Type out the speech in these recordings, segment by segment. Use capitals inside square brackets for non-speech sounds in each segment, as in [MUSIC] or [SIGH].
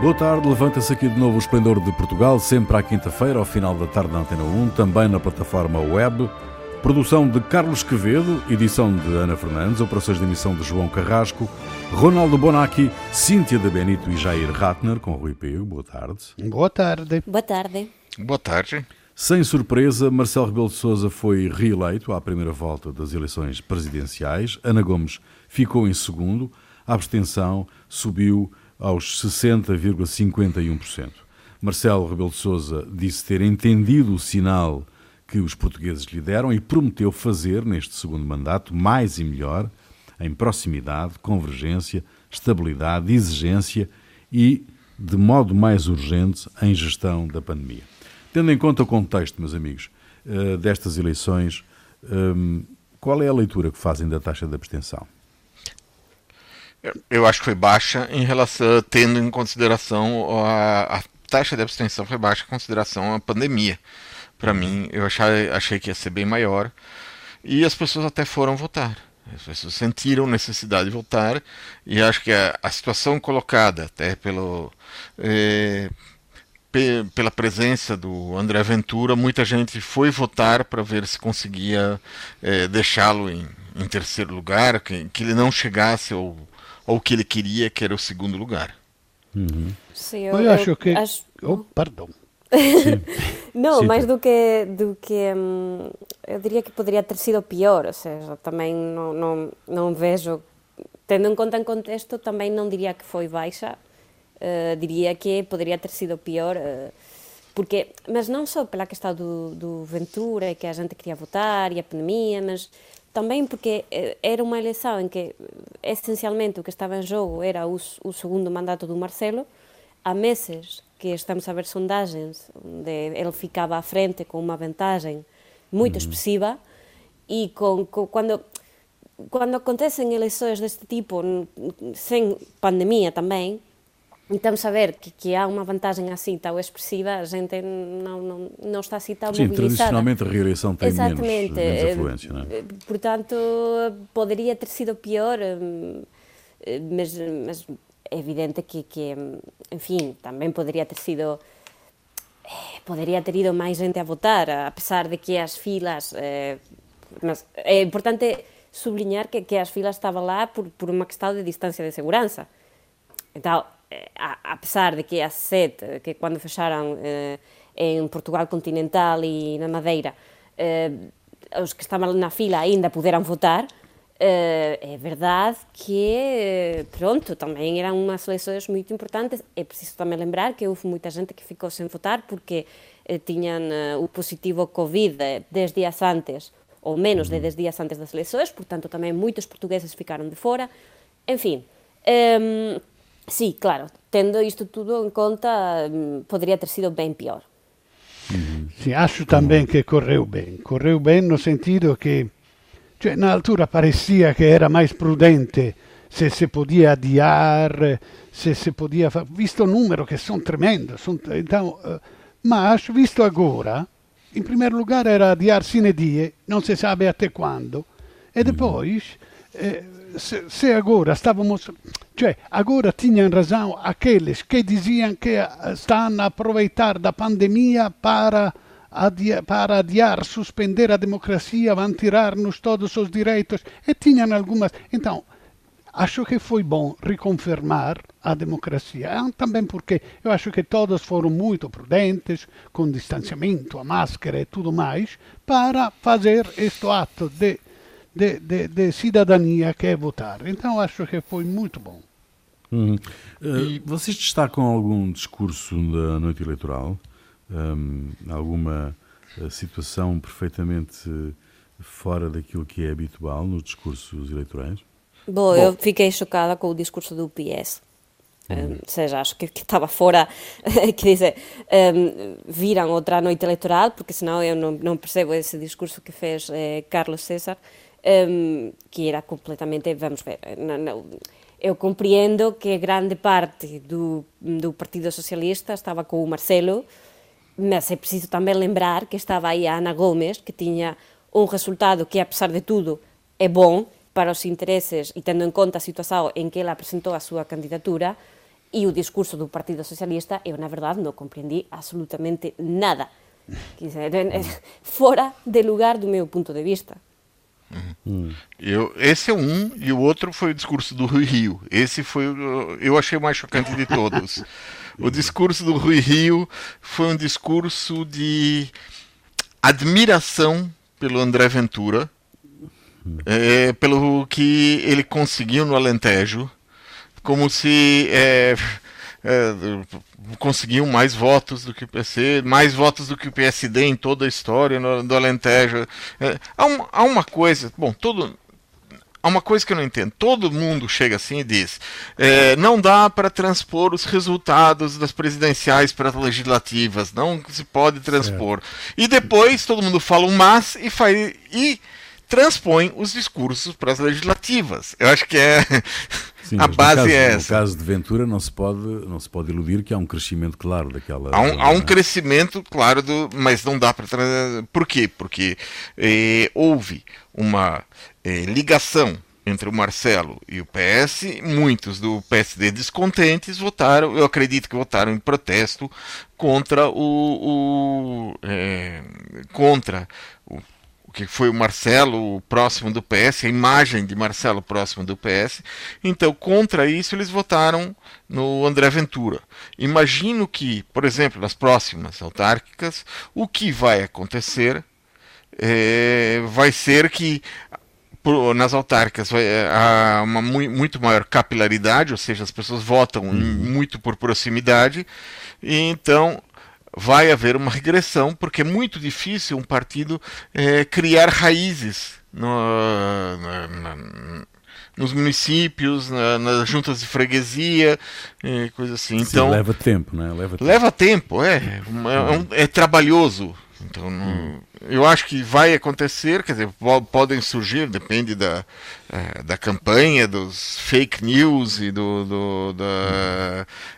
Boa tarde, levanta-se aqui de novo o Esplendor de Portugal, sempre à quinta-feira, ao final da tarde na Antena 1, também na plataforma web. Produção de Carlos Quevedo, edição de Ana Fernandes, operações de emissão de João Carrasco, Ronaldo Bonacci, Cíntia de Benito e Jair Ratner, com Rui Pego. Boa tarde. Boa tarde. Boa tarde. Boa tarde. Sem surpresa, Marcelo Rebelo de Sousa foi reeleito à primeira volta das eleições presidenciais. Ana Gomes ficou em segundo. A abstenção subiu aos 60,51%. Marcelo Rebelo de Sousa disse ter entendido o sinal que os portugueses lhe deram e prometeu fazer neste segundo mandato mais e melhor em proximidade, convergência, estabilidade, exigência e de modo mais urgente em gestão da pandemia. Tendo em conta o contexto, meus amigos, eh, destas eleições, ehm, qual é a leitura que fazem da taxa de abstenção? Eu acho que foi baixa em relação, tendo em consideração a, a taxa de abstenção foi baixa em consideração a pandemia. Para mim, eu achei, achei que ia ser bem maior e as pessoas até foram votar. As pessoas sentiram necessidade de votar e acho que a, a situação colocada até pelo eh, pela presença do André Ventura, muita gente foi votar para ver se conseguia eh, deixá-lo em, em, terceiro lugar, que, que, ele não chegasse ao, ao que ele queria, que era o segundo lugar. Uhum. Sim, eu, eu, acho que. Acho... Oh, perdão. [LAUGHS] não, Sim. mais do que, do que hum, eu diria que poderia ter sido pior, ou seja, também não, não, não vejo, tendo em conta o contexto, também não diria que foi baixa, uh, diria que poderia ter sido pior, uh, porque, mas não só pela questão do, do Ventura, que a gente queria votar, e a pandemia, mas também porque eh, era uma eleição em que essencialmente o que estava em jogo era o, o segundo mandato do Marcelo, há meses que estamos a ver sondagens onde ele ficava à frente com uma vantagem muito uhum. expressiva e com, com, quando quando acontecem eleições deste tipo sem pandemia também estamos a ver que, que há uma vantagem assim tão expressiva, a gente não, não, não está assim tão Sim, mobilizada. tradicionalmente a reeleição tem Exatamente. menos, menos eh, afluência, não é? Portanto, poderia ter sido pior, eh, mas, mas é evidente que, que, enfim, também poderia ter sido eh, poderia ter ido máis gente a votar, a pesar de que as filas eh, mas é importante sublinhar que, que as filas estaban lá por, por unha questão de distancia de seguranza então, eh, a, a de que as sete que cando fexaran eh, en Portugal continental e na Madeira eh, os que estaban na fila aínda puderan votar é verdade que, pronto, também eram umas eleições muito importantes. É preciso também lembrar que houve muita gente que ficou sem votar porque tinham o positivo Covid 10 dias antes, ou menos de 10 dias antes das eleições, portanto, também muitos portugueses ficaram de fora. Enfim, um, sim, claro, tendo isto tudo em conta, um, poderia ter sido bem pior. Sim, acho também que correu bem. Correu bem no sentido que Cioè, na altura parecia che era mais prudente se si podia adiar, se si podia fare, visto il numero che sono tremendo, son, então, uh, mas visto agora, in primo luogo era adiar sine die, non si sa até quando, e depois, eh, se, se, agora estávamos, cioè agora tinham razão aqueles que diziam que estão a aproveitar da pandemia para para adiar, suspender a democracia, vão tirar-nos todos os direitos, e tinham algumas. Então, acho que foi bom reconfirmar a democracia, também porque eu acho que todos foram muito prudentes, com distanciamento, a máscara e tudo mais, para fazer este ato de, de, de, de cidadania que é votar. Então acho que foi muito bom. Uhum. Uh, vocês destacam algum discurso da noite eleitoral? um, alguma eh, situação perfeitamente fora daquilo que é habitual nos discursos eleitorais? Bom, Bom. eu fiquei chocada com o discurso do PS. Uhum. Um, seja, acho que, que estava fora, [LAUGHS] quer dizer, um, viram outra noite eleitoral, porque senão eu não, não percebo esse discurso que fez eh, Carlos César, um, que era completamente, vamos ver, não, não, eu compreendo que grande parte do, do Partido Socialista estava com o Marcelo, mas é preciso também lembrar que estava aí a Ana Gomes, que tinha um resultado que, apesar de tudo, é bom para os interesses e tendo em conta a situação em que ela apresentou a sua candidatura, e o discurso do Partido Socialista, eu, na verdade, não compreendi absolutamente nada. [LAUGHS] Fora de lugar do meu ponto de vista. Uhum. Eu, esse é um, e o outro foi o discurso do Rui Rio. Esse foi, eu achei o mais chocante de todos. [LAUGHS] o discurso do Rui Rio foi um discurso de admiração pelo André Ventura, é, pelo que ele conseguiu no Alentejo, como se é, é, conseguiu mais votos do que o PC, mais votos do que o PSD em toda a história no, do Alentejo. É, há, um, há uma coisa, bom, todo, há uma coisa que eu não entendo. Todo mundo chega assim e diz: é, não dá para transpor os resultados das presidenciais para as legislativas, não se pode transpor. Certo. E depois todo mundo fala um mas e faz. E transpõe os discursos para as legislativas. Eu acho que é [LAUGHS] Sim, a base caso, é essa. No caso de Ventura não se pode não se pode iludir que há um crescimento claro daquela. Há um, há um crescimento claro do, mas não dá para por quê? Porque eh, houve uma eh, ligação entre o Marcelo e o PS, muitos do PSD descontentes votaram, eu acredito que votaram em protesto contra o, o é, contra o que foi o Marcelo próximo do PS, a imagem de Marcelo próximo do PS. Então, contra isso, eles votaram no André Ventura. Imagino que, por exemplo, nas próximas autárquicas, o que vai acontecer é, vai ser que nas autárquicas é, há uma muito maior capilaridade, ou seja, as pessoas votam uhum. muito por proximidade, e então vai haver uma regressão, porque é muito difícil um partido é, criar raízes no, na, na, nos municípios, na, nas juntas de freguesia, é, coisa assim. Então Sim, leva tempo, né? Leva tempo, leva tempo é, é, é, trabalhoso. Então, não, eu acho que vai acontecer, quer dizer, podem surgir, depende da, é, da campanha, dos fake news e do, do da, da,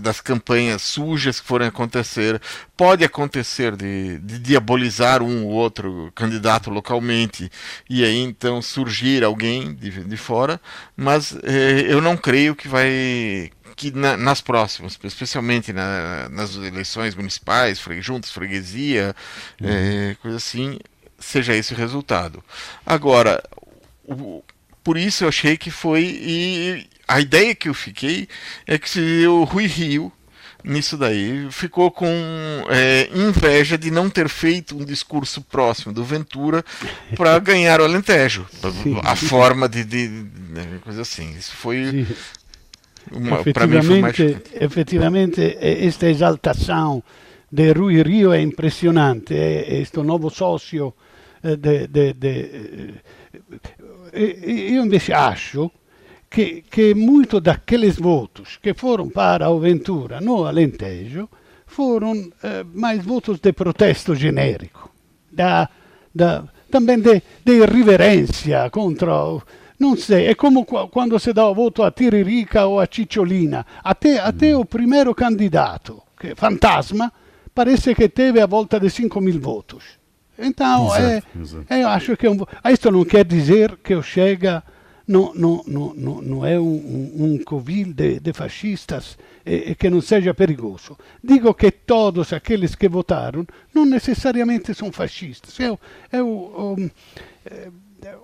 das campanhas sujas que forem acontecer. Pode acontecer de, de diabolizar um ou outro candidato localmente e aí então surgir alguém de, de fora, mas é, eu não creio que vai que na, nas próximas, especialmente na, nas eleições municipais, fre, juntas, freguesia, uhum. é, coisa assim, seja esse o resultado. Agora, o, por isso eu achei que foi. E a ideia que eu fiquei é que se o Rui Rio nisso daí ficou com é, inveja de não ter feito um discurso próximo do Ventura para [LAUGHS] ganhar o Alentejo. Sim. A forma de, de, de, coisa assim. Isso foi Sim. Uma, efetivamente, efetivamente, esta exaltação de Rui Rio é impressionante, é este novo sócio de, de, de, io invece acho che, che molto daqueles votos que foram para o Ventura no Alentejo foram eh, mais votos de protesto genérico, da, da, também de, de irreverência contra não sei, é como quando se dá o voto a Tiririca ou a Cicciolina. Até, até o primeiro candidato, que fantasma, parece que teve a volta de 5 mil votos. Então, exato, é, exato. eu acho que é um, isto não quer dizer que o Chega não, não, não, não é um, um, covil de, de fascistas e, e, que não seja perigoso. Digo que todos aqueles que votaram não necessariamente são fascistas. O, o, é,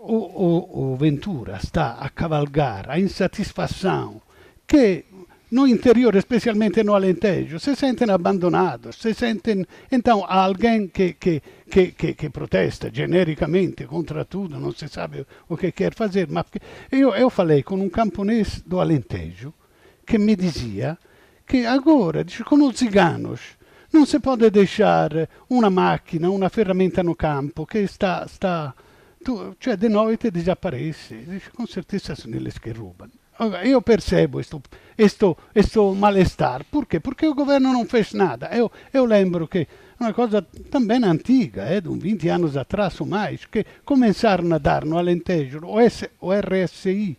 o, o, o Ventura está a cavalgar a insatisfação que no interior, especialmente no Alentejo, se sentem abbandonados, se sentem... Então, há alguém que, que, que, que, que protesta genericamente contra tudo, não se sabe o que quer fazer. Mas eu, eu falei com um camponês do Alentejo que me dizia que agora, com os ciganos, não se pode deixar uma máquina, uma ferramenta no campo que está, está tu, cioè di noite desaparece. Com certeza são eles que roubam. Eu percebo este mal-estar. Por quê? Porque o governo não fez nada. Eu, eu lembro que uma coisa também antiga, é, de uns 20 anos atrás ou mais, que começaram a dar no Alentejo o, S, o RSI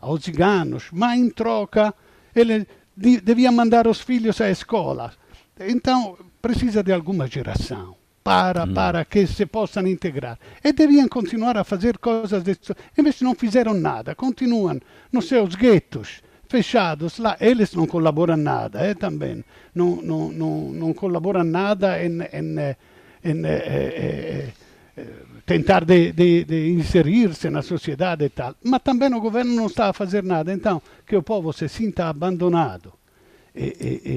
aos ciganos, mas em troca ele devia mandar os filhos à escola. Então precisa de alguma geração para, para que se possam integrar. E deviam continuar a fazer coisas desse Invece não fizeram nada, continuam nos seus guetos, fechados lá, eles não colaboram nada, eh, também. Não, não, não, não colaboram nada em, em, em eh, eh, eh, tentar de, de, de inserir-se na sociedade e tal. Mas também o governo não está a fazer nada. Então, que o povo se sinta abandonado e, e,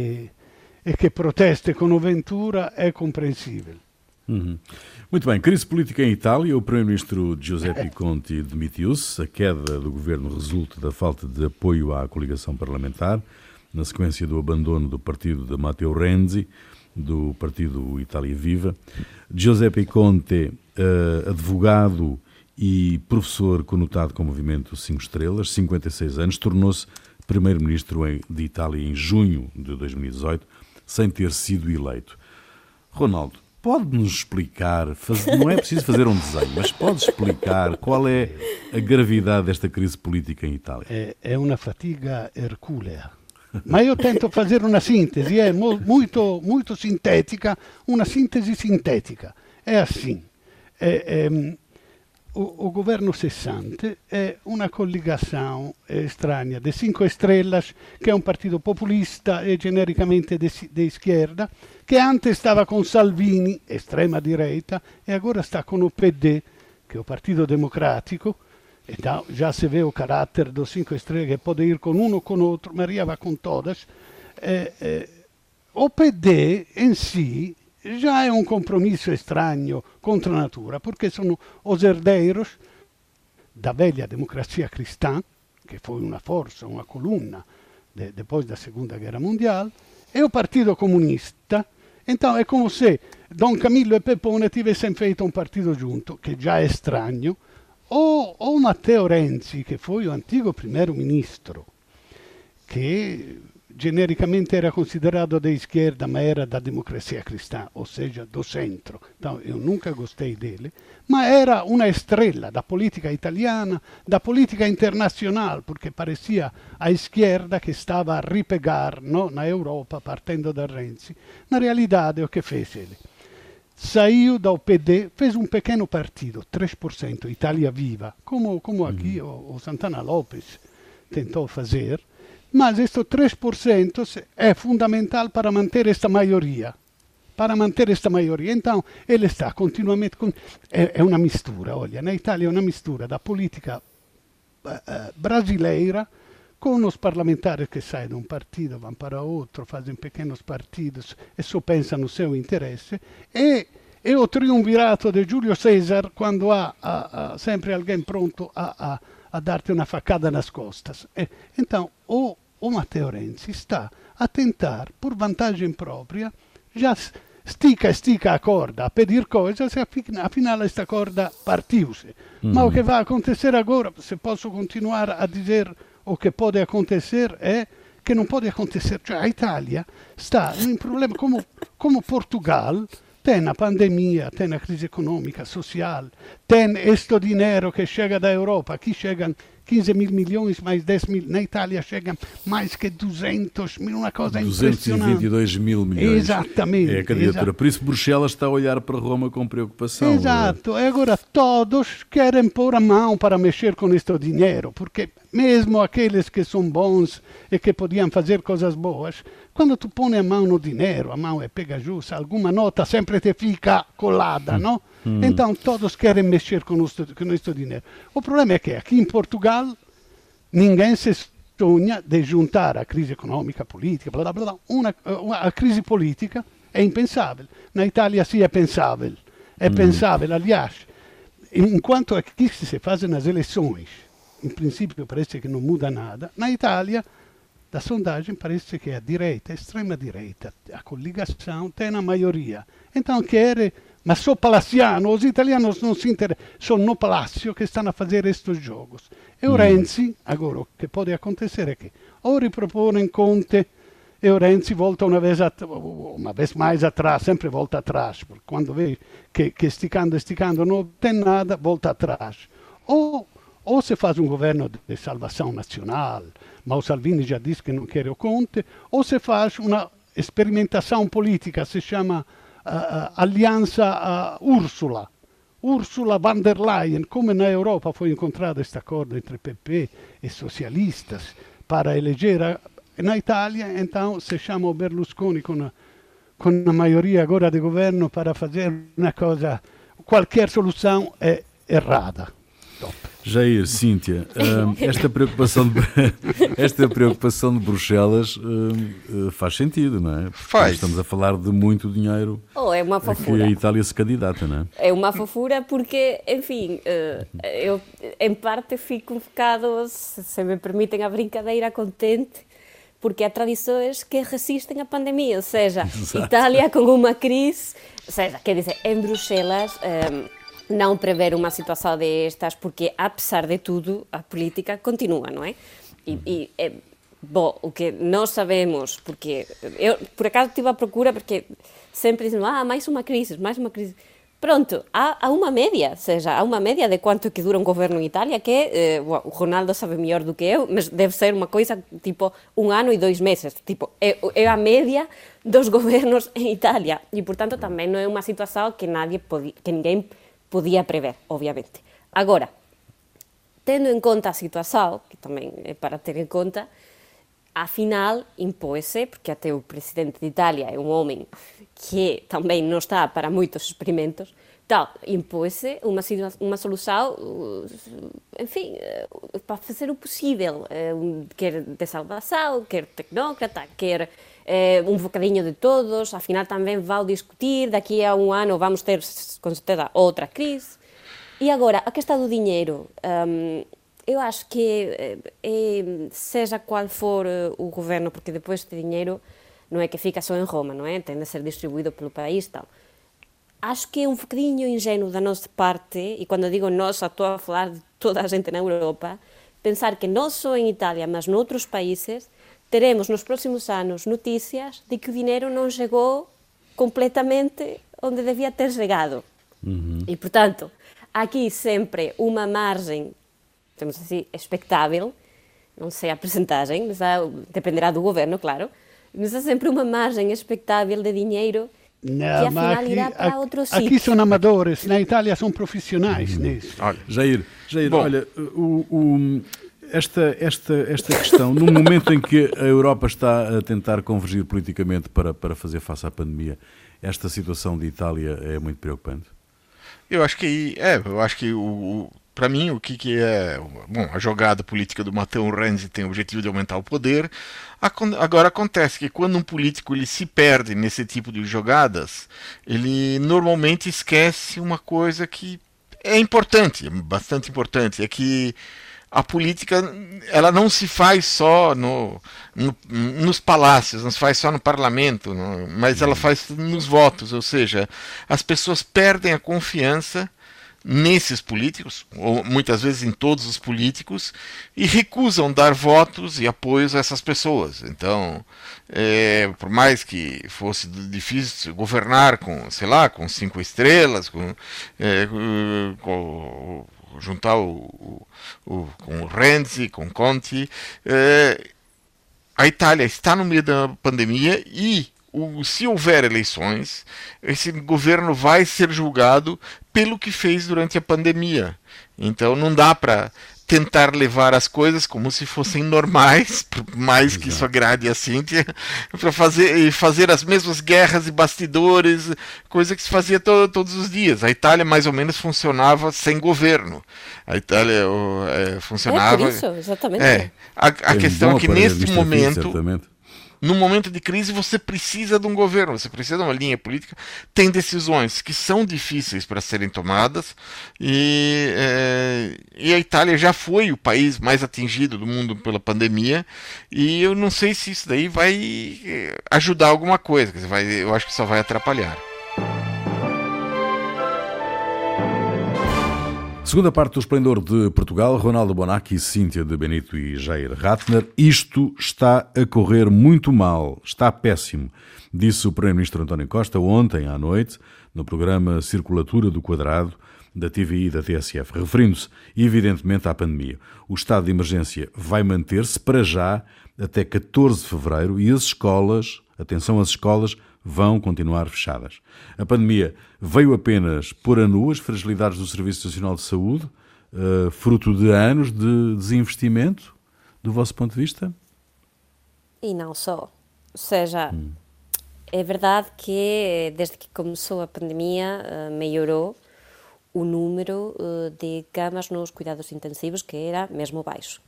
e, e que proteste com Ventura é compreensível. Uhum. Muito bem, crise política em Itália. O primeiro-ministro Giuseppe Conte demitiu-se. A queda do governo resulta da falta de apoio à coligação parlamentar, na sequência do abandono do partido de Matteo Renzi, do partido Itália Viva. Giuseppe Conte, uh, advogado e professor conotado com o movimento Cinco Estrelas, 56 anos, tornou-se primeiro-ministro de Itália em junho de 2018, sem ter sido eleito. Ronaldo, Pode-nos explicar, faz, não é preciso fazer um desenho, mas pode explicar qual é a gravidade desta crise política em Itália? É, é uma fatiga hercúlea. Mas eu tento fazer uma síntese, é muito, muito sintética, uma síntese sintética. É assim, é, é, o, o, governo cessante é uma coligação estranha de Cinco Estrelas, que é um partido populista e genericamente de esquerda, che antes stava con Salvini, estrema direita, e agora sta con o PD, che è o Partito Democratico, e già si vede il carattere dos Cinco Estrelas, che può ir con uno o con outro, Maria va con todas. Eh, eh, o in sé già è un compromesso estranho contra a natura, perché sono os herdeiros da velha democrazia cristã, che fu una forza, una columna de, depois da Segunda Guerra Mondiale, e o Partito Comunista, então é como se Dom Camillo e Pepone tivessem feito um partido junto, que já é estranho, ou, ou Matteo Renzi, que foi o antigo primeiro-ministro, que genericamente era considerado da esquerda, mas era da democracia cristã, ou seja, do centro. Então, eu nunca gostei dele, mas era uma estrela da política italiana, da política internacional, porque parecia a esquerda que estava a ripegar no, na Europa, partendo da Renzi. Na realidade, o que fez ele? Saiu do PD, fez um pequeno partido, 3%, Itália Viva, como, como aqui o, o Santana Lopes tentou fazer, mas este 3% é fundamental para manter esta maioria. Para manter esta maioria. Então, ele está continuamente. Com... É, é, uma mistura, olha, na Itália é uma mistura da política uh, brasileira com os parlamentares que saem de um partido, vão para outro, fazem pequenos partidos e só pensam no seu interesse, e, e o triunvirato de Giulio César quando há, há, há sempre alguém pronto a, a, a dar-te uma facada nas costas. Então, o o Matteo Renzi sta a tentar, por vantagem própria, já estica, estica a corda a pedir coisas e afinal esta corda partiu-se. Mm. Mas o que vai acontecer agora, se posso continuar a dizer o que pode acontecer, é que não pode acontecer. Cioè a Itália está em problema como, como Portugal, tem a pandemia, tem a crise econômica, social, tem este dinheiro que chega da Europa, aqui chegam 15 mil milhões, mais 10 mil. Na Itália chegam mais que 200 mil, uma coisa 222 mil milhões. Exatamente. É a candidatura. Exato. Por isso Bruxelas está a olhar para Roma com preocupação. Exato. E agora todos querem pôr a mão para mexer com este dinheiro, porque mesmo aqueles que são bons e que podiam fazer coisas boas, quando tu põe a mão no dinheiro, a mão é pegajosa, alguma nota sempre te fica colada, mm. não? Mm. Então todos querem mexer com o dinheiro. O problema é que aqui em Portugal ninguém se sonha de juntar a crise econômica, política, blá, blá, blá, uma, uma, a crise política é impensável. Na Itália sim é pensável. É mm. pensável, aliás, enquanto aqui se fazem as eleições, em princípio parece que não muda nada, na Itália da sondagem parece que a direita, a extrema direita, a coligação tem a maioria. Então quer mas sou palaciano, os italianos não se interessam, sono no palácio que estão a fazer estes jogos. E o mm. Renzi, agora o que pode acontecer é que ou ripropõem Conte e o Renzi volta uma vez, uma vez mais atrás, sempre volta atrás, porque quando vê que, que esticando, esticando não tem nada, volta atrás. Ou, ou se faz um governo de salvação nacional, mas o Salvini já disse que não quer o Conte, ou se faz uma experimentação política, se chama uh, Aliança uh, Úrsula. Ursula von der Leyen, come na Europa foi encontrada esta acordo entre PP e socialistas para eleger na Itália, então se chama o Berlusconi com a, com a maioria agora de governo para fazer uma coisa, qualquer solução é errada. Jair, Cíntia, [LAUGHS] esta preocupação de, [LAUGHS] esta preocupação de Bruxelas eh, faz sentido, não é? Porque faz. Estamos a falar de muito dinheiro oh, é uma fofura. que a Itália se candidata, não é? É uma fofura porque, enfim, eh, eu em parte fico um bocado, se me permitem a brincadeira, contente porque há tradições que resistem à pandemia, ou seja, [LAUGHS] Exato. Itália com uma crise, ou seja, quer dizer, em Bruxelas... Um, não prever uma situação destas, porque, apesar de tudo, a política continua, não é? E, e é, bom, o que nós sabemos, porque eu, por acaso, estive à procura, porque sempre dizem, ah, mais uma crise, mais uma crise. Pronto, há, há uma média, ou seja, há uma média de quanto que dura um governo em Itália, que eh, o Ronaldo sabe melhor do que eu, mas deve ser uma coisa tipo um ano e dois meses. Tipo, é, é a média dos [LAUGHS] governos em Itália. E, portanto, também não é uma situação que, nadie pode, que ninguém podía prever, obviamente. Agora, tendo en conta a situación, que tamén é para ter en conta, afinal impóese, porque até o presidente de Italia é un homem que tamén non está para moitos experimentos, tal, impóese unha, unha solución, en fin, para fazer o possível, quer de salvação, quer tecnócrata, quer eh, un de todos, afinal tamén vai discutir, daqui a un ano vamos ter, con certeza, outra crise. E agora, a questão do dinheiro, um, eu acho que é, seja qual for o governo, porque depois este dinheiro não é que fica só em Roma, não é? Tem de ser distribuído pelo país tal. Acho que é um bocadinho ingênuo da nossa parte, e quando digo nós, estou a falar de toda a gente na Europa, pensar que não só em Itália, mas noutros países, teremos nos próximos anos notícias de que o dinheiro não chegou completamente onde devia ter chegado. Uhum. E, portanto, aqui sempre uma margem, temos assim, expectável, não sei a percentagem, mas há, dependerá do governo, claro, mas há sempre uma margem expectável de dinheiro não, que afinal aqui, irá para outro sítio. Aqui são amadores, na Itália são profissionais uhum. nisso. Olha, Jair, Jair olha, o, o esta, esta, esta questão, no momento em que a Europa está a tentar convergir politicamente para, para fazer face à pandemia, esta situação de Itália é muito preocupante? Eu acho que é, eu acho que o, o para mim o que, que é bom a jogada política do Matteo Renzi tem o objetivo de aumentar o poder. Agora acontece que quando um político ele se perde nesse tipo de jogadas, ele normalmente esquece uma coisa que é importante, bastante importante, é que a política ela não se faz só no, no, nos palácios, não se faz só no parlamento, no, mas ela faz nos votos, ou seja, as pessoas perdem a confiança nesses políticos, ou muitas vezes em todos os políticos, e recusam dar votos e apoios a essas pessoas. Então, é, por mais que fosse difícil governar com, sei lá, com cinco estrelas, com, é, com juntar o, o, com o Renzi, com Conti. É, a Itália está no meio da pandemia e o, se houver eleições, esse governo vai ser julgado pelo que fez durante a pandemia. Então não dá para tentar levar as coisas como se fossem normais, [LAUGHS] por mais que isso agrade a Cíntia, para fazer, fazer as mesmas guerras e bastidores, coisa que se fazia to, todos os dias. A Itália mais ou menos funcionava sem governo. A Itália é, funcionava. É por isso, exatamente. É. A, a questão é que neste momento no momento de crise você precisa de um governo, você precisa de uma linha política. Tem decisões que são difíceis para serem tomadas e, é, e, a Itália já foi o país mais atingido do mundo pela pandemia e eu não sei se isso daí vai eh, ajudar alguma coisa, vai, eu acho que só vai atrapalhar. Segunda parte do Esplendor de Portugal, Ronaldo Bonacci, Cíntia de Benito e Jair Ratner. Isto está a correr muito mal, está péssimo, disse o Primeiro-Ministro António Costa ontem à noite, no programa Circulatura do Quadrado, da TVI e da TSF, referindo-se evidentemente à pandemia. O estado de emergência vai manter-se para já até 14 de fevereiro e as escolas, atenção às escolas, vão continuar fechadas. A pandemia veio apenas pôr a nu as fragilidades do Serviço Nacional de Saúde, uh, fruto de anos de desinvestimento, do vosso ponto de vista? e não só. Ou seja, hum. é verdade que desde que começou a pandemia uh, melhorou o número uh, de camas nos cuidados intensivos, que era mesmo baixo.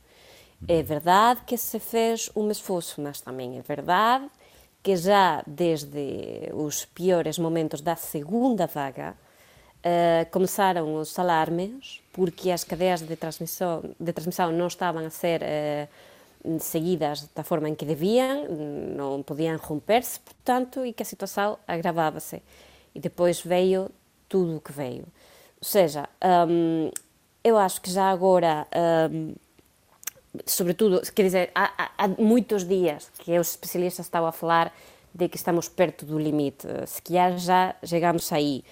É verdade que se fez um esforço, mas também é verdade que já desde os piores momentos da segunda vaga uh, começaram os alarmes, porque as cadeias de transmissão, de transmissão não estavam a ser uh, seguidas da forma em que deviam, não podiam romper-se, portanto, e que a situação agravava-se. E depois veio tudo o que veio. Ou seja, um, eu acho que já agora, um, sobretudo, quer dizer, há, há, dias que os especialistas estavam a falar de que estamos perto do limite, se calhar já chegamos aí.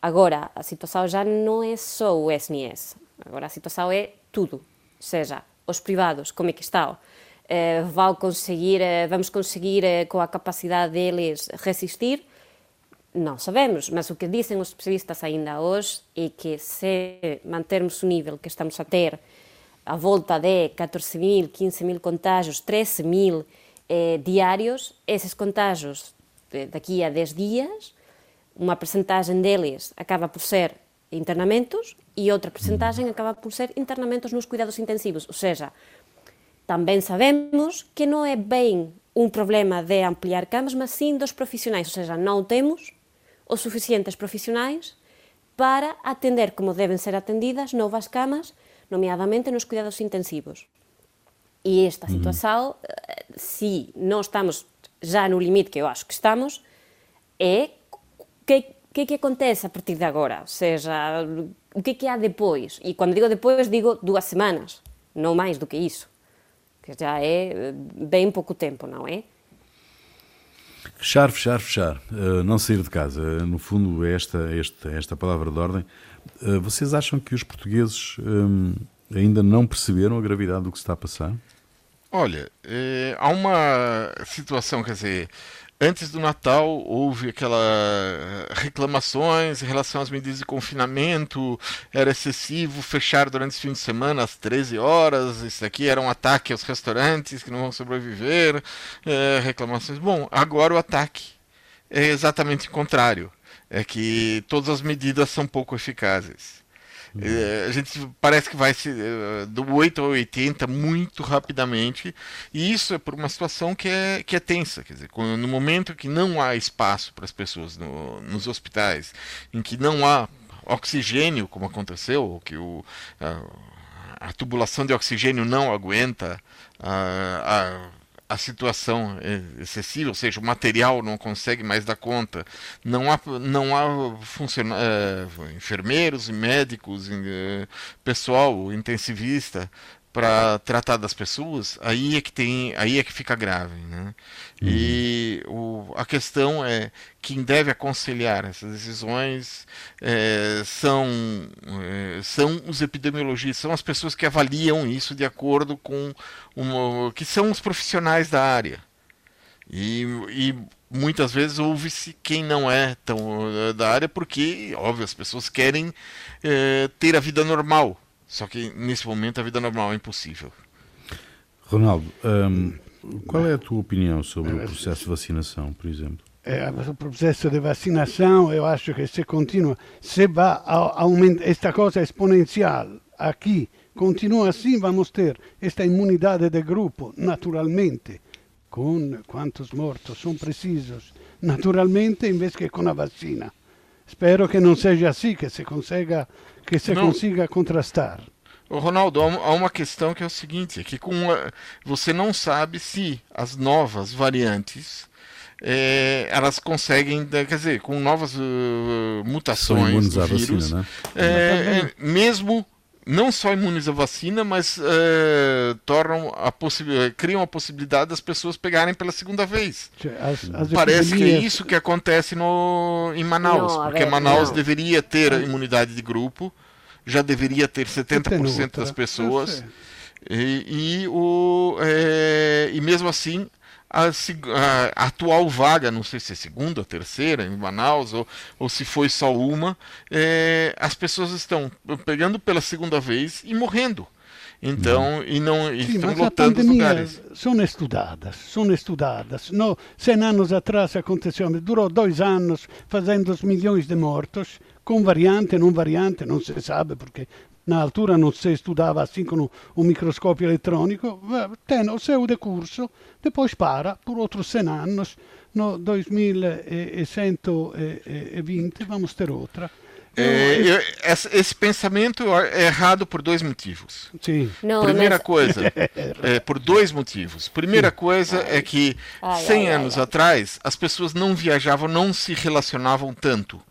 Agora, a situação já não é só o SNS, agora a situação é tudo, ou seja, os privados, como é que estão? Uh, vão conseguir, uh, vamos conseguir, uh, com a capacidade deles, resistir? Não sabemos, mas o que dizem os especialistas ainda hoje é que se mantermos o nível que estamos a ter, a volta de 14 mil, 15 mil contágios, 13 mil eh, diários, esses contágios daqui a 10 dias, uma percentagem deles acaba por ser internamentos e outra percentagem acaba por ser internamentos nos cuidados intensivos. Ou seja, também sabemos que não é bem um problema de ampliar camas, mas sim dos profissionais. Ou seja, não temos os suficientes profissionais para atender como devem ser atendidas novas camas, nomeadamente nos cuidados intensivos. E esta uhum. situação, eh, se não estamos já no limite, que eu acho que estamos, é o que, que, que acontece a partir de agora? Ou seja, o que, que há depois? E quando digo depois, digo duas semanas, não mais do que isso, que já é eh, bem pouco tempo, não é? Fechar, fechar, fechar. Uh, não sair de casa. Uh, no fundo, é esta, esta, esta palavra de ordem. Uh, vocês acham que os portugueses um, ainda não perceberam a gravidade do que se está a passar? Olha, há uma situação, quer dizer, Antes do Natal houve aquelas reclamações em relação às medidas de confinamento, era excessivo fechar durante esse fim de semana às 13 horas, isso aqui era um ataque aos restaurantes que não vão sobreviver, reclamações. Bom, agora o ataque é exatamente o contrário, é que todas as medidas são pouco eficazes. É, a gente parece que vai se, é, do 8 ao 80 muito rapidamente, e isso é por uma situação que é, que é tensa. Quer dizer, no momento que não há espaço para as pessoas no, nos hospitais, em que não há oxigênio, como aconteceu, que o, a, a tubulação de oxigênio não aguenta a, a a situação é excessiva, ou seja, o material não consegue mais dar conta, não há, não há é, enfermeiros médicos, é, pessoal intensivista para tratar das pessoas, aí é que tem, aí é que fica grave, né? Uhum. E o, a questão é quem deve aconselhar essas decisões é, são é, são os epidemiologistas, são as pessoas que avaliam isso de acordo com uma, que são os profissionais da área. E, e muitas vezes ouve-se quem não é tão da área porque, óbvio, as pessoas querem é, ter a vida normal só que nesse momento a vida normal é impossível. Ronaldo, um, qual é a tua opinião sobre o processo de vacinação, por exemplo? É, o processo de vacinação, eu acho que se continua, se vai aumentar, esta coisa exponencial aqui continua assim, vamos ter esta imunidade de grupo, naturalmente, com quantos mortos são precisos, naturalmente, em vez que com a vacina. Espero que não seja assim, que se consiga que você não. consiga contrastar. Ô Ronaldo, há uma questão que é o seguinte, é que com uma, você não sabe se as novas variantes é, elas conseguem, quer dizer, com novas uh, mutações do vírus, vacina, né? é, é, mesmo não só imuniza a vacina, mas é, tornam a criam a possibilidade das pessoas pegarem pela segunda vez. As, as Parece epidemias... que é isso que acontece no, em Manaus, não, porque Manaus não. deveria ter a imunidade de grupo, já deveria ter 70% das pessoas. E, e, o, é, e mesmo assim a, a, atual vaga, não sei se é segunda, terceira em Manaus, ou, ou se foi só uma, é, as pessoas estão pegando pela segunda vez e morrendo. Então, e não e estão lotando os lugares. São estudadas, são estudadas. No, 100 anos atrás aconteceu, durou dois anos fazendo milhões de mortos, com variante, não variante, não se sabe, porque na altura não se estudava assim com um microscópio eletrônico, tem o seu decurso, depois para por outros 100 anos, no 2120 vamos ter outra. É, eu, esse pensamento é errado por dois motivos. Sim. Não, Primeira mas... coisa, é, [LAUGHS] por dois motivos. Primeira coisa ai. é que ai, 100 ai, anos atrás as pessoas não viajavam, não se relacionavam tanto.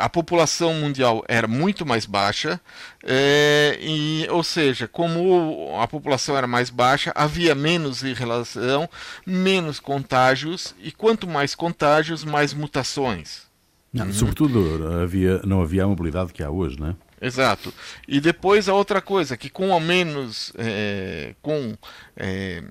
A população mundial era muito mais baixa, é, e, ou seja, como a população era mais baixa, havia menos relação, menos contágios, e quanto mais contágios, mais mutações. Não, uhum. Sobretudo, havia, não havia a mobilidade que há hoje, não é? Exato. E depois a outra coisa, que com ao menos é, com é,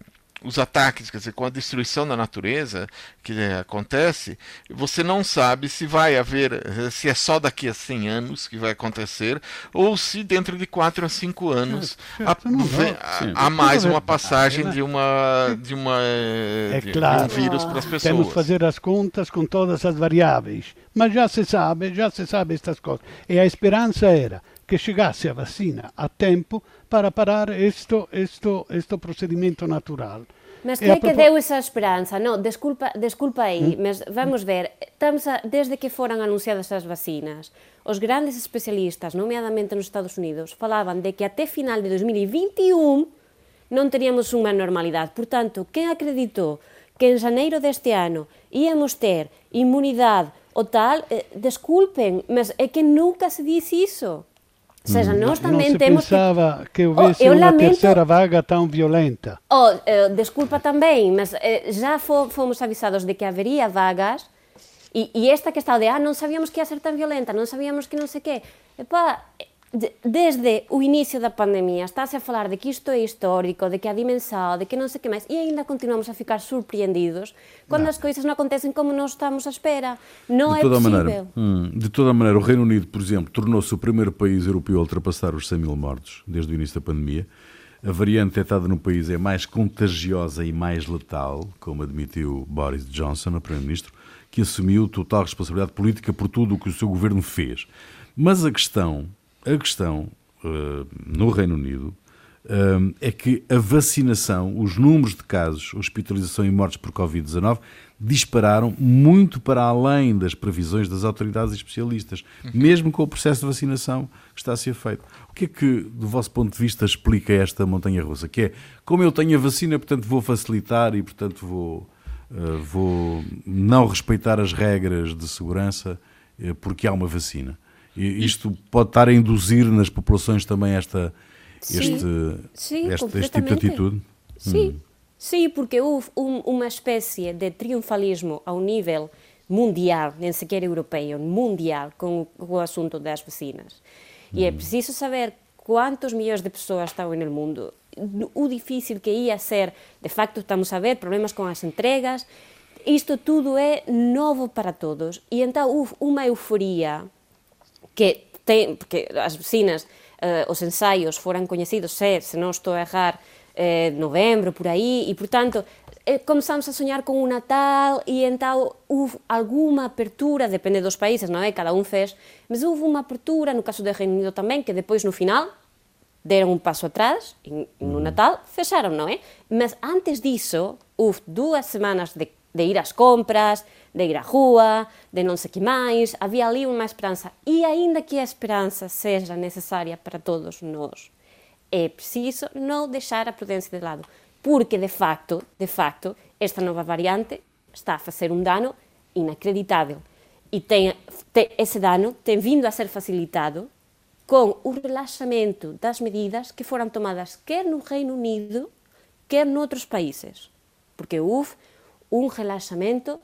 os ataques, quer dizer, com a destruição da natureza que é, acontece, você não sabe se vai haver, eh, se é só daqui a 100 anos que vai acontecer, ou se dentro de 4 a 5 anos é, há, há, mais uma passagem né? de uma de uma é de, claro, de um vírus para as pessoas. Temos que fazer as contas com todas as variáveis, mas já se sabe, já se sabe estas coisas. E a esperança era que chegasse a vacina a tempo para parar este procedimento natural. Mas creio é que deu esa esperanza, no, desculpa, desculpa aí, mm. mas vamos ver, estamos a, desde que foran anunciadas as vacinas, os grandes especialistas, nomeadamente nos Estados Unidos, falaban de que até final de 2021 non teríamos unha normalidade. Portanto, quen acreditou que en xaneiro deste ano íamos ter inmunidade o tal, eh, desculpen, mas é que nunca se dice iso. Ou seja, mm. nós também não se temos pensava que, que houvesse oh, uma lamento... terceira vaga tão violenta. Oh, uh, desculpa também, mas uh, já fomos avisados de que haveria vagas e, e, esta questão de, ah, não sabíamos que ia ser tão violenta, não sabíamos que não sei o quê. Epá, desde o início da pandemia está-se a falar de que isto é histórico, de que a dimensão, de que não sei o que mais, e ainda continuamos a ficar surpreendidos quando não. as coisas não acontecem como nós estamos à espera. Não de é possível. Maneira, hum, de toda maneira, o Reino Unido, por exemplo, tornou-se o primeiro país europeu a ultrapassar os 100 mil mortos desde o início da pandemia. A variante detectada no país é mais contagiosa e mais letal, como admitiu Boris Johnson, o Primeiro-Ministro, que assumiu total responsabilidade política por tudo o que o seu governo fez. Mas a questão a questão uh, no Reino Unido uh, é que a vacinação, os números de casos, hospitalização e mortes por Covid-19 dispararam muito para além das previsões das autoridades especialistas, uhum. mesmo com o processo de vacinação que está a ser feito. O que é que, do vosso ponto de vista, explica esta montanha russa? Que é, como eu tenho a vacina, portanto vou facilitar e, portanto, vou, uh, vou não respeitar as regras de segurança porque há uma vacina. E isto pode estar a induzir nas populações também esta, este, sim, este, este tipo de atitude? Sim, hum. sim porque houve um, uma espécie de triunfalismo ao nível mundial, nem sequer europeu, mundial, com, com o assunto das vacinas. E é hum. preciso saber quantos milhões de pessoas estão no mundo, o difícil que ia ser, de facto estamos a ver problemas com as entregas, isto tudo é novo para todos. E então houve uma euforia que ten, porque as vecinas, eh, os ensaios foran coñecidos, se, se non estou a errar, eh, novembro, por aí, e, portanto, eh, comenzamos a soñar con un Natal e entao houve alguma apertura, depende dos países, non é? Cada un fez, mas houve unha apertura, no caso do Reino Unido tamén, que depois no final deron un paso atrás, e no Natal fecharon, non é? Mas antes diso, houve dúas semanas de, de ir ás compras, de ir á rúa, de non sei que máis, había ali unha esperanza. E aínda que a esperanza seja necesaria para todos nós, é preciso non deixar a prudencia de lado, porque de facto, de facto, esta nova variante está a facer un dano inacreditável. E tem, te, ese dano tem vindo a ser facilitado con o relaxamento das medidas que foran tomadas quer no Reino Unido, quer noutros países. Porque houve un relaxamento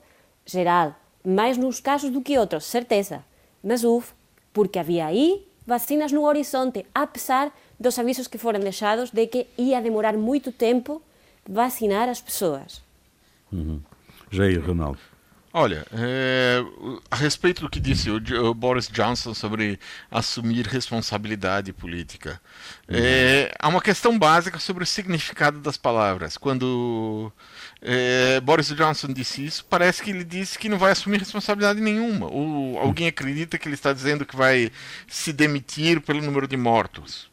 geral, mais nos casos do que outros, certeza. Mas houve, porque havia aí vacinas no horizonte, apesar dos avisos que foram deixados de que ia demorar muito tempo vacinar as pessoas. Uhum. Aí, Ronaldo. Olha, é, a respeito do que disse o, o, Boris Johnson sobre assumir responsabilidade política, é, há uma questão básica sobre o significado das palavras. Quando é, Boris Johnson disse isso, parece que ele disse que não vai assumir responsabilidade nenhuma. Ou alguém acredita que ele está dizendo que vai se demitir pelo número de mortos.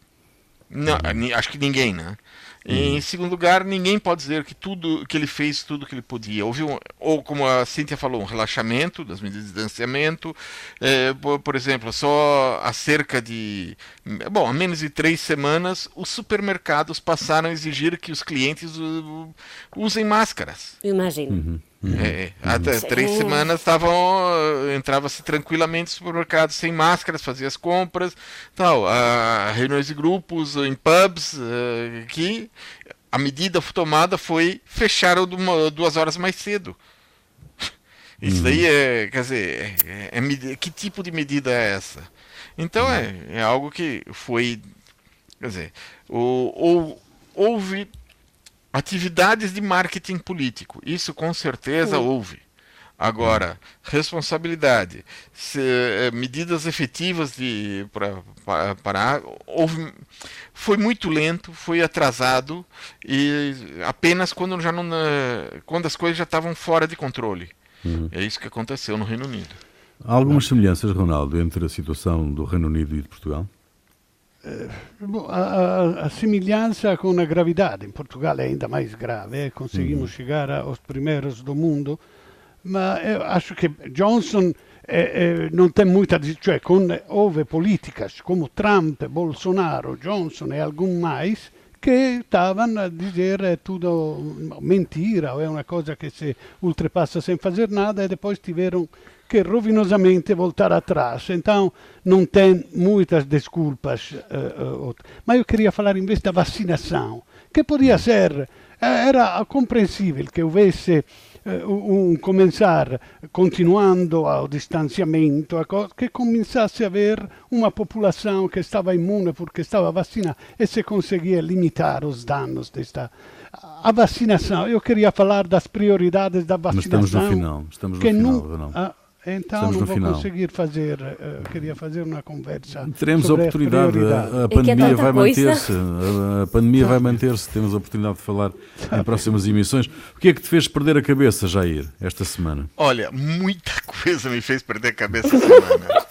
Não, acho que ninguém, né? Em uhum. segundo lugar, ninguém pode dizer que tudo que ele fez tudo que ele podia. Houve um, ou como a Cíntia falou, um relaxamento das medidas de distanciamento. É, por, por, exemplo, só há cerca de bom, há menos de três semanas, os supermercados passaram a exigir que os clientes usem máscaras. Imagino. Uhum. Uhum. É, até uhum. três semanas estavam entrava-se tranquilamente no supermercado sem máscaras, fazia as compras, tal, a, reuniões de grupos em pubs uh, que a medida tomada foi fechar duas horas mais cedo. [LAUGHS] Isso daí uhum. é, quer dizer, é, é, que tipo de medida é essa? Então uhum. é, é algo que foi, quer dizer, o, ou, houve Atividades de marketing político, isso com certeza Sim. houve. Agora, responsabilidade, se, eh, medidas efetivas de para parar, houve, foi muito lento, foi atrasado e apenas quando já não, eh, quando as coisas já estavam fora de controle. Uhum. É isso que aconteceu no Reino Unido. Há algumas semelhanças, Ronaldo, entre a situação do Reino Unido e de Portugal? Eh, a, a, semelhança com a gravidade em Portugal é ainda mais grave, eh? conseguimos uhum. chegar aos primeiros do mundo, mas eu acho que Johnson eh, não tem muita, cioè com, houve políticas como Trump, Bolsonaro, Johnson e algum mais che stavano a dire è tutto mentira o è una cosa che si ultrapassa sem fazer nada e depois tiveram que rovinosamente voltar atrás. Então, não tem muitas desculpas. Uh, uh, mas eu queria falar, em vez da vacinação, que podia ser, era compreensível que houvesse um começar continuando ao distanciamento, que começasse a haver uma população que estava imune porque estava vacinada e se conseguia limitar os danos desta a vacinação. Eu queria falar das prioridades da vacinação. Mas estamos no final. Estamos no final, não, então Estamos não vou final. conseguir fazer, uh, queria fazer uma conversa. Teremos a oportunidade, a, a pandemia vai manter-se, a, a, pandemia vai manter-se, temos a oportunidade de falar em próximas emissões. O que é que te fez perder a cabeça, Jair, esta semana? Olha, muita [LAUGHS] coisa me fez perder a cabeça esta semana.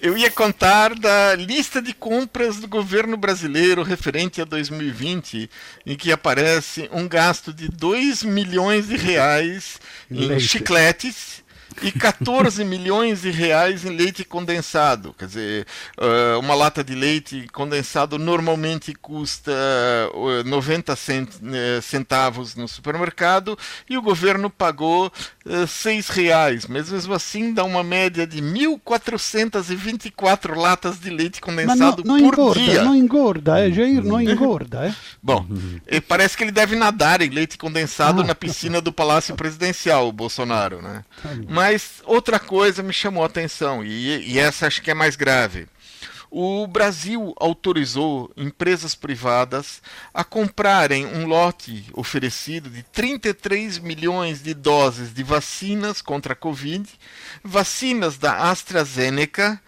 Eu ia contar da lista de compras do governo brasileiro referente a 2020, em que aparece um gasto de 2 milhões de reais em Leite. chicletes e 14 milhões de reais em leite condensado. Quer dizer, eh, uma lata de leite condensado normalmente custa 90 eh, centavos no supermercado e o governo pagou 6 eh, reais. Mesmo assim, dá uma média de 1.424 latas de leite condensado não, não por engorda, dia. Não engorda, é, Jair, não engorda. É? [LAUGHS] Bom, parece que ele deve nadar em leite condensado ah, na piscina do Palácio Presidencial, o Bolsonaro, né? Mas mas outra coisa me chamou a atenção, e, e essa acho que é mais grave. O Brasil autorizou empresas privadas a comprarem um lote oferecido de 33 milhões de doses de vacinas contra a Covid, vacinas da AstraZeneca,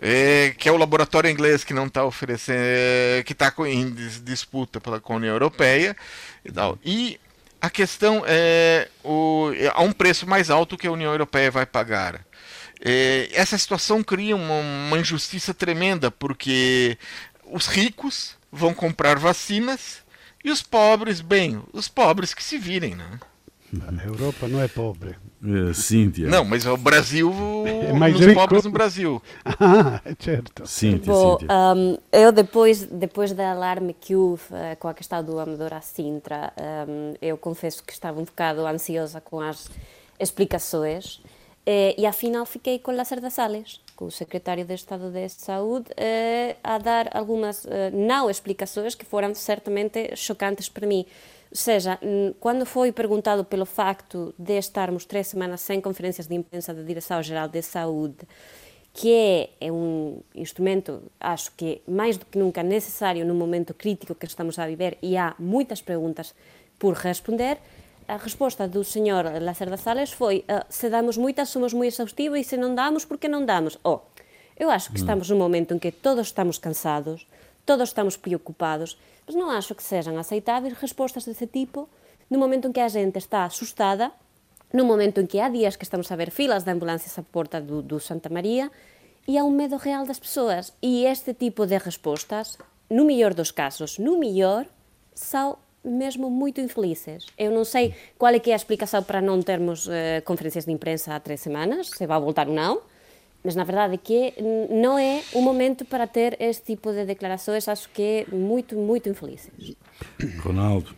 é, que é o laboratório inglês que não está oferecendo, é, que está em disputa pela, com a União Europeia e tal. E a questão é o, há um preço mais alto que a União Europeia vai pagar. É, essa situação cria uma, uma, injustiça tremenda, porque os ricos vão comprar vacinas e os pobres, bem, os pobres que se virem, né? A Europa não é pobre. É, Cíntia. Não, mas o Brasil, [LAUGHS] é mais os rico. pobres no Brasil. Ah, certo. Cíntia, Bom, Cíntia. Um, eu depois, depois da alarme que houve uh, com a questão do amador à Sintra, um, eu confesso que estava um bocado ansiosa com as explicações eh, e afinal fiquei com Lázaro Salles, com o secretário de Estado de Saúde, eh, a dar algumas eh, não explicações que foram certamente chocantes para mim. Ou seja, quando foi perguntado pelo facto de estarmos três semanas sem conferências de imprensa da Direção-Geral de Saúde, que é, é, um instrumento, acho que mais do que nunca necessário no momento crítico que estamos a viver e há muitas perguntas por responder, a resposta do senhor Lacerda Sales foi uh, se damos moitas somos moi exhaustivos e se non damos, por que non damos? Oh, eu acho que estamos nun momento en que todos estamos cansados, todos estamos preocupados, mas non acho que sejam aceitáveis respostas desse tipo no momento en que a gente está asustada, no momento en que há días que estamos a ver filas de ambulancias á porta do, do Santa María e há un medo real das persoas. E este tipo de respostas, no mellor dos casos, no mellor, são mesmo muito infelizes. Eu não sei qual é que é a explicação para não termos uh, conferências de imprensa há três semanas, se vai voltar ou não, mas na verdade é que não é o momento para ter este tipo de declarações, acho que é muito, muito infelizes. Ronaldo.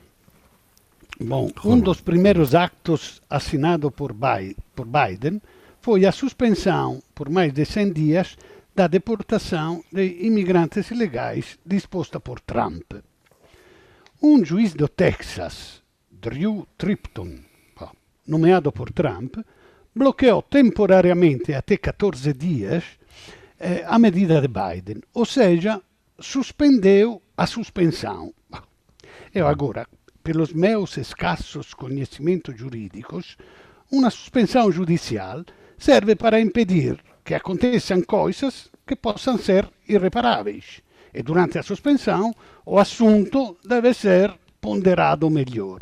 Bom, um dos primeiros actos assinado por, por Biden foi a suspensão, por mais de 100 dias, da deportação de imigrantes ilegais disposta por Trump. Um juiz do Texas, Drew Tripton, nomeado por Trump, bloqueou temporariamente até 14 dias eh, a medida de Biden, ou seja, suspendeu a suspensão. Eu agora, pelos meus escassos conhecimentos jurídicos, uma suspensão judicial serve para impedir que aconteçam coisas que possam ser irreparáveis. E durante a suspensão, o assunto deve ser ponderado melhor.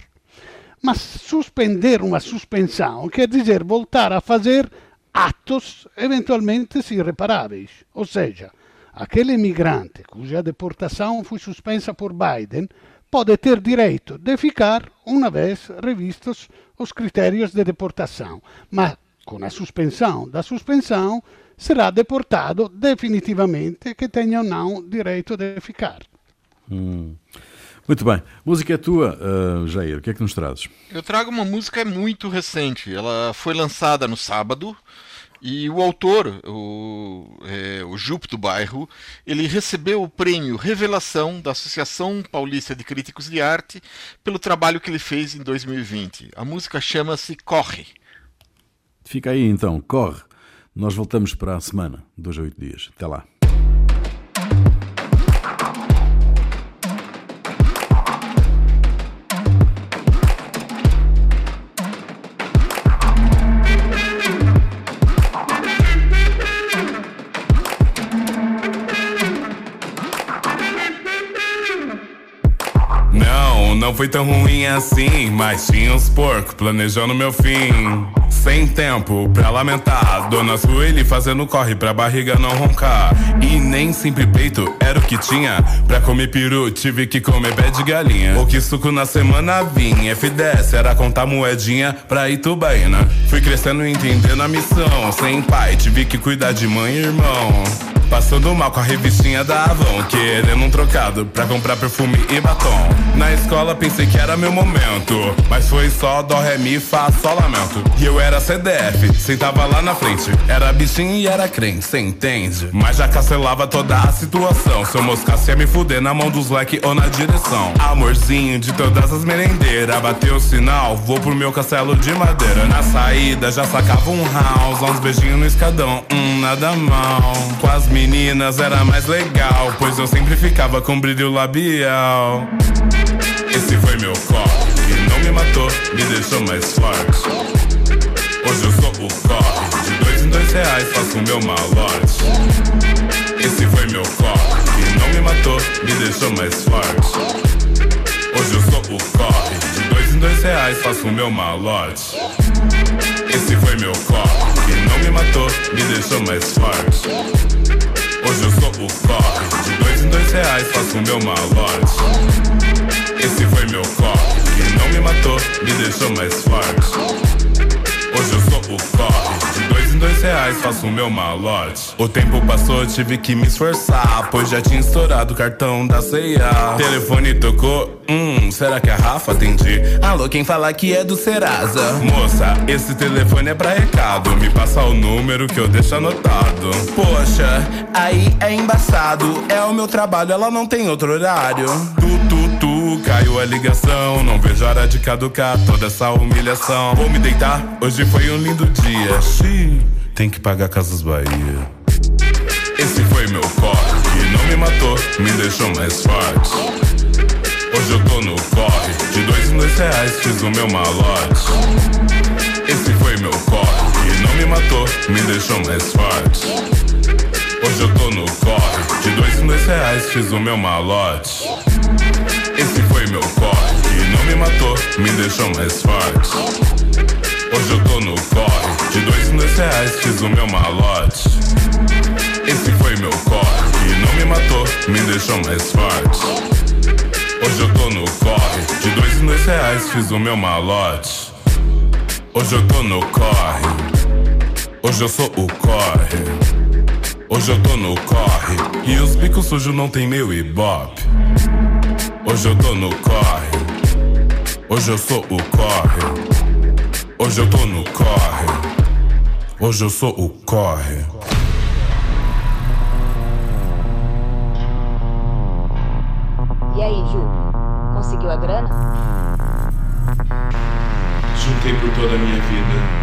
Mas suspender uma suspensão quer dizer voltar a fazer atos eventualmente irreparáveis. Ou seja, aquele imigrante cuja deportação foi suspensa por Biden pode ter direito de ficar uma vez revistos os critérios de deportação, mas com a suspensão da suspensão será deportado definitivamente que tenha ou não direito de ficar. Hum. Muito bem. Música é tua, uh, Jair. O que é que nos trazes? Eu trago uma música muito recente. Ela foi lançada no sábado e o autor, o, é, o Jupe do Bairro, ele recebeu o prêmio Revelação da Associação Paulista de Críticos de Arte pelo trabalho que ele fez em 2020. A música chama-se Corre. Fica aí então, corre. Nós voltamos para a semana, dois a oito dias. Até lá. Não, não foi tão ruim assim, mas tinha uns porcos planejando meu fim. Sem tempo pra lamentar. Dona Sueli fazendo corre pra barriga não roncar. E nem sempre peito era o que tinha. Pra comer peru, tive que comer pé de galinha. O que suco na semana vinha. F10 era contar moedinha pra Itubaína. Fui crescendo e entendendo a missão. Sem pai, tive que cuidar de mãe e irmão. Passando mal com a revistinha da Avon Querendo um trocado pra comprar perfume e batom. Na escola pensei que era meu momento Mas foi só dó, ré, mi, fá, sol, lamento E eu era CDF, sentava lá na frente. Era bichinho e era crente, cê entende? Mas já cancelava toda a situação. Se eu moscasse ia me fuder na mão dos leque ou na direção. Amorzinho de todas as merendeiras Bateu o sinal, vou pro meu castelo de madeira. Na saída já sacava um house Uns beijinhos no escadão, hum, nada mal. Com as meninas era mais legal, pois eu sempre ficava com brilho labial. Esse foi meu corre, e não me matou, me deixou mais forte. Hoje eu sou o corre, de dois em dois reais faço o meu malote. Esse foi meu corre, e não me matou, me deixou mais forte. Hoje eu sou o corre, de dois em dois reais faço o meu malote. Esse foi meu corre, que não me matou, me deixou mais forte. Hoje eu sou o corre, de dois em dois reais faço o meu malote. Esse foi meu corre, que não me matou, me deixou mais forte. Hoje eu sou o corre, de dois em dois reais faço o meu malote. O tempo passou, tive que me esforçar, pois já tinha estourado o cartão da ceia. Telefone tocou, hum, será que a Rafa atendi? Alô, quem fala que é do Serasa? Moça, esse telefone é pra recado, me passa o número que eu deixo anotado. Poxa, aí é embaçado, é o meu trabalho, ela não tem outro horário. Caiu a ligação, não vejo hora de caducar toda essa humilhação. Vou me deitar, hoje foi um lindo dia. Xiii, tem que pagar Casas Bahia. Esse foi meu corre, não me matou, me deixou mais forte. Hoje eu tô no corre, de dois em dois reais fiz o meu malote. Esse foi meu corre, não me matou, me deixou mais forte. Hoje eu tô no corre, de dois em dois reais fiz o meu malote. Corre, e não me matou, me deixou mais forte. Hoje eu tô no corre, de dois em dois reais fiz o meu malote. Esse foi meu corre, e não me matou, me deixou mais forte. Hoje eu tô no corre, de dois em dois reais fiz o meu malote. Hoje eu tô no corre, hoje eu sou o corre. Hoje eu tô no corre, e os bicos sujos não tem meu ibope. Hoje eu tô no corre, hoje eu sou o corre. Hoje eu tô no corre, hoje eu sou o corre. E aí, Ju? Conseguiu a grana? Juntei por toda a minha vida.